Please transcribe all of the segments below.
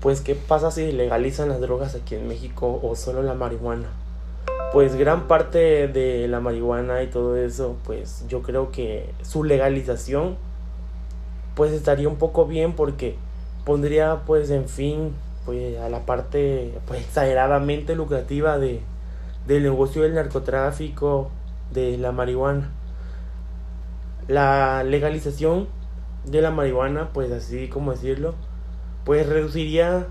pues ¿qué pasa si legalizan las drogas aquí en México o solo la marihuana? Pues gran parte de la marihuana y todo eso, pues yo creo que su legalización pues estaría un poco bien porque pondría pues en fin pues a la parte pues exageradamente lucrativa de del negocio del narcotráfico de la marihuana la legalización de la marihuana pues así como decirlo pues reduciría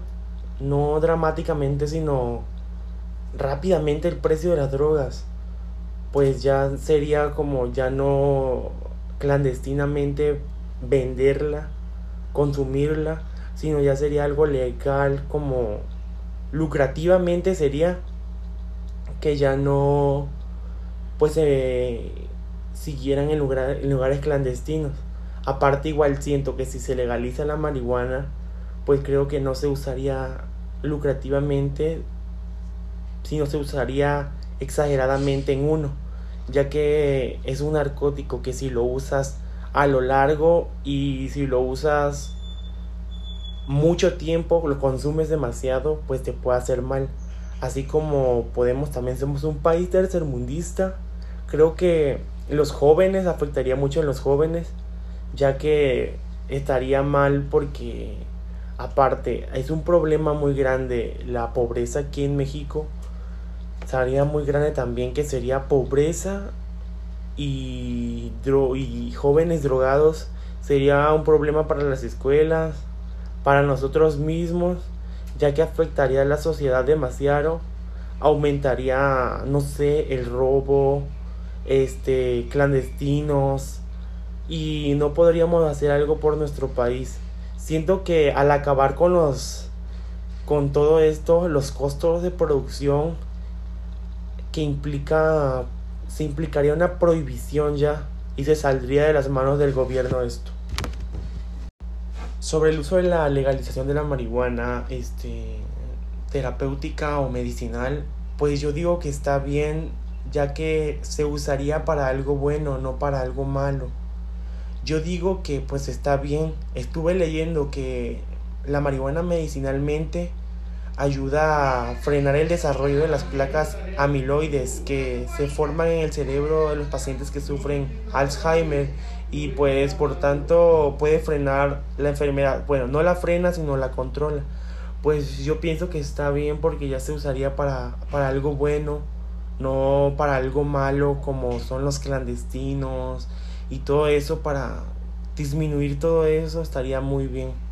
no dramáticamente sino rápidamente el precio de las drogas pues ya sería como ya no clandestinamente venderla consumirla sino ya sería algo legal como lucrativamente sería que ya no pues se siguieran en, en lugares clandestinos. Aparte igual siento que si se legaliza la marihuana, pues creo que no se usaría lucrativamente, sino se usaría exageradamente en uno, ya que es un narcótico que si lo usas a lo largo y si lo usas mucho tiempo, lo consumes demasiado, pues te puede hacer mal. Así como podemos, también somos un país tercermundista. Creo que los jóvenes afectaría mucho en los jóvenes, ya que estaría mal porque aparte es un problema muy grande la pobreza aquí en México. Sería muy grande también que sería pobreza y, y jóvenes drogados. Sería un problema para las escuelas, para nosotros mismos, ya que afectaría a la sociedad demasiado, aumentaría, no sé, el robo, este, clandestinos, y no podríamos hacer algo por nuestro país. Siento que al acabar con los con todo esto, los costos de producción que implica se implicaría una prohibición ya y se saldría de las manos del gobierno esto. Sobre el uso de la legalización de la marihuana, este, terapéutica o medicinal, pues yo digo que está bien, ya que se usaría para algo bueno, no para algo malo. Yo digo que pues está bien. Estuve leyendo que la marihuana medicinalmente ayuda a frenar el desarrollo de las placas amiloides que se forman en el cerebro de los pacientes que sufren Alzheimer y pues por tanto puede frenar la enfermedad. Bueno, no la frena sino la controla. Pues yo pienso que está bien porque ya se usaría para, para algo bueno, no para algo malo como son los clandestinos y todo eso para disminuir todo eso estaría muy bien.